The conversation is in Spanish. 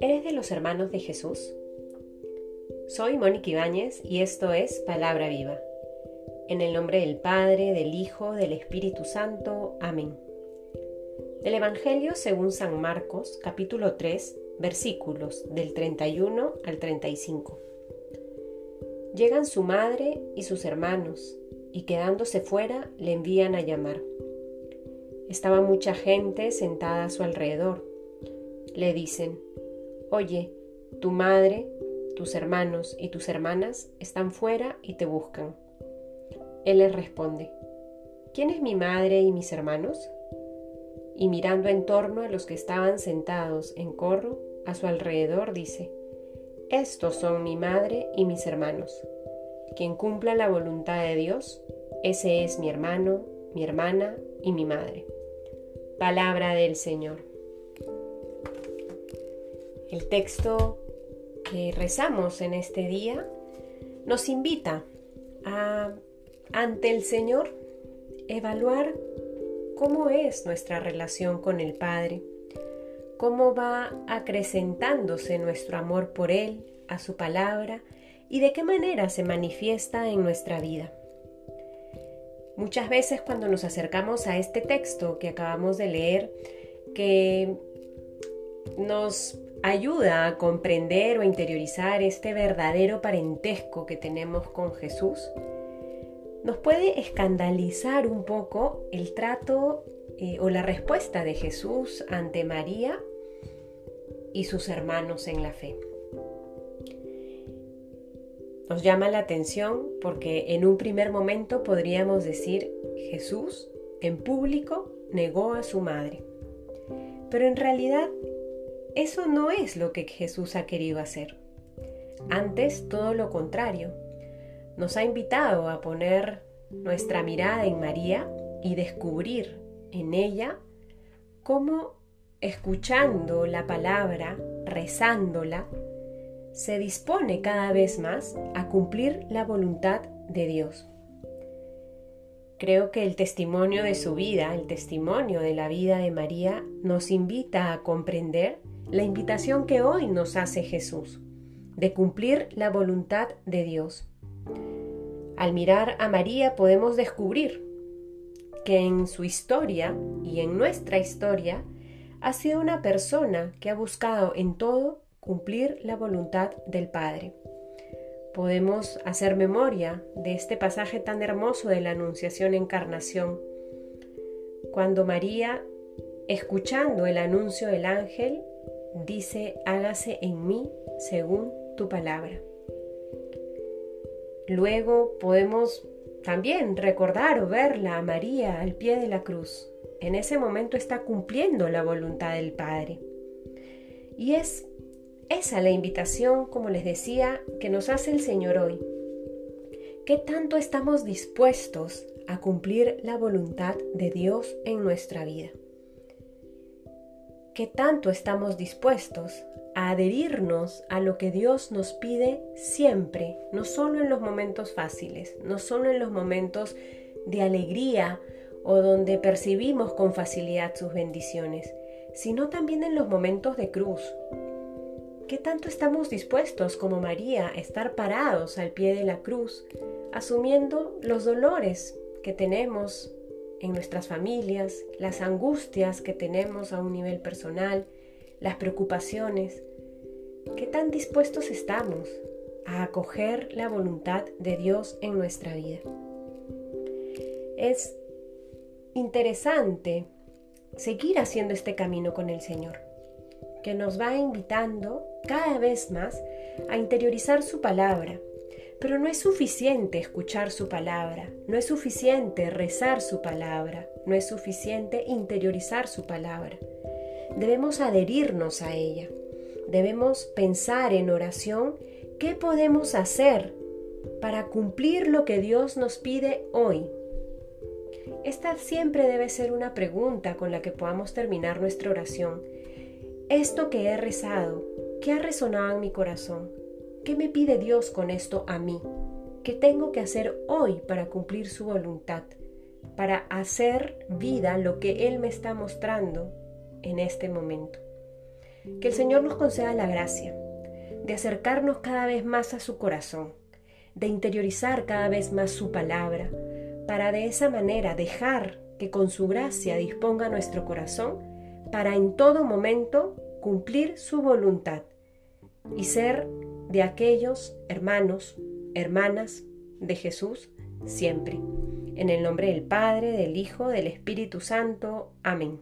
¿Eres de los hermanos de Jesús? Soy Mónica Ibáñez y esto es Palabra Viva. En el nombre del Padre, del Hijo, del Espíritu Santo. Amén. Del Evangelio según San Marcos, capítulo 3, versículos del 31 al 35. Llegan su madre y sus hermanos, y quedándose fuera le envían a llamar. Estaba mucha gente sentada a su alrededor. Le dicen, Oye, tu madre, tus hermanos y tus hermanas están fuera y te buscan. Él les responde, ¿quién es mi madre y mis hermanos? Y mirando en torno a los que estaban sentados en corro a su alrededor, dice, Estos son mi madre y mis hermanos. Quien cumpla la voluntad de Dios, ese es mi hermano, mi hermana y mi madre. Palabra del Señor. El texto que rezamos en este día nos invita a, ante el Señor, evaluar cómo es nuestra relación con el Padre, cómo va acrecentándose nuestro amor por Él, a su palabra, y de qué manera se manifiesta en nuestra vida. Muchas veces cuando nos acercamos a este texto que acabamos de leer, que nos ayuda a comprender o interiorizar este verdadero parentesco que tenemos con Jesús, nos puede escandalizar un poco el trato eh, o la respuesta de Jesús ante María y sus hermanos en la fe. Nos llama la atención porque en un primer momento podríamos decir Jesús en público negó a su madre. Pero en realidad eso no es lo que Jesús ha querido hacer. Antes, todo lo contrario. Nos ha invitado a poner nuestra mirada en María y descubrir en ella cómo escuchando la palabra, rezándola, se dispone cada vez más a cumplir la voluntad de Dios. Creo que el testimonio de su vida, el testimonio de la vida de María, nos invita a comprender la invitación que hoy nos hace Jesús, de cumplir la voluntad de Dios. Al mirar a María podemos descubrir que en su historia y en nuestra historia ha sido una persona que ha buscado en todo cumplir la voluntad del Padre. Podemos hacer memoria de este pasaje tan hermoso de la Anunciación Encarnación, cuando María, escuchando el anuncio del ángel, dice, hágase en mí según tu palabra. Luego podemos también recordar o verla a María al pie de la cruz. En ese momento está cumpliendo la voluntad del Padre. Y es esa la invitación, como les decía, que nos hace el Señor hoy. ¿Qué tanto estamos dispuestos a cumplir la voluntad de Dios en nuestra vida? qué tanto estamos dispuestos a adherirnos a lo que Dios nos pide siempre, no solo en los momentos fáciles, no solo en los momentos de alegría o donde percibimos con facilidad sus bendiciones, sino también en los momentos de cruz. ¿Qué tanto estamos dispuestos como María a estar parados al pie de la cruz, asumiendo los dolores que tenemos en nuestras familias, las angustias que tenemos a un nivel personal, las preocupaciones. ¿Qué tan dispuestos estamos a acoger la voluntad de Dios en nuestra vida? Es interesante seguir haciendo este camino con el Señor, que nos va invitando cada vez más a interiorizar su palabra, pero no es suficiente escuchar su palabra, no es suficiente rezar su palabra, no es suficiente interiorizar su palabra. Debemos adherirnos a ella. Debemos pensar en oración qué podemos hacer para cumplir lo que Dios nos pide hoy. Esta siempre debe ser una pregunta con la que podamos terminar nuestra oración. Esto que he rezado, ¿qué ha resonado en mi corazón? ¿Qué me pide Dios con esto a mí? ¿Qué tengo que hacer hoy para cumplir su voluntad? para hacer vida lo que Él me está mostrando en este momento. Que el Señor nos conceda la gracia de acercarnos cada vez más a su corazón, de interiorizar cada vez más su palabra, para de esa manera dejar que con su gracia disponga nuestro corazón para en todo momento cumplir su voluntad y ser de aquellos hermanos, hermanas de Jesús siempre. En el nombre del Padre, del Hijo, del Espíritu Santo. Amén.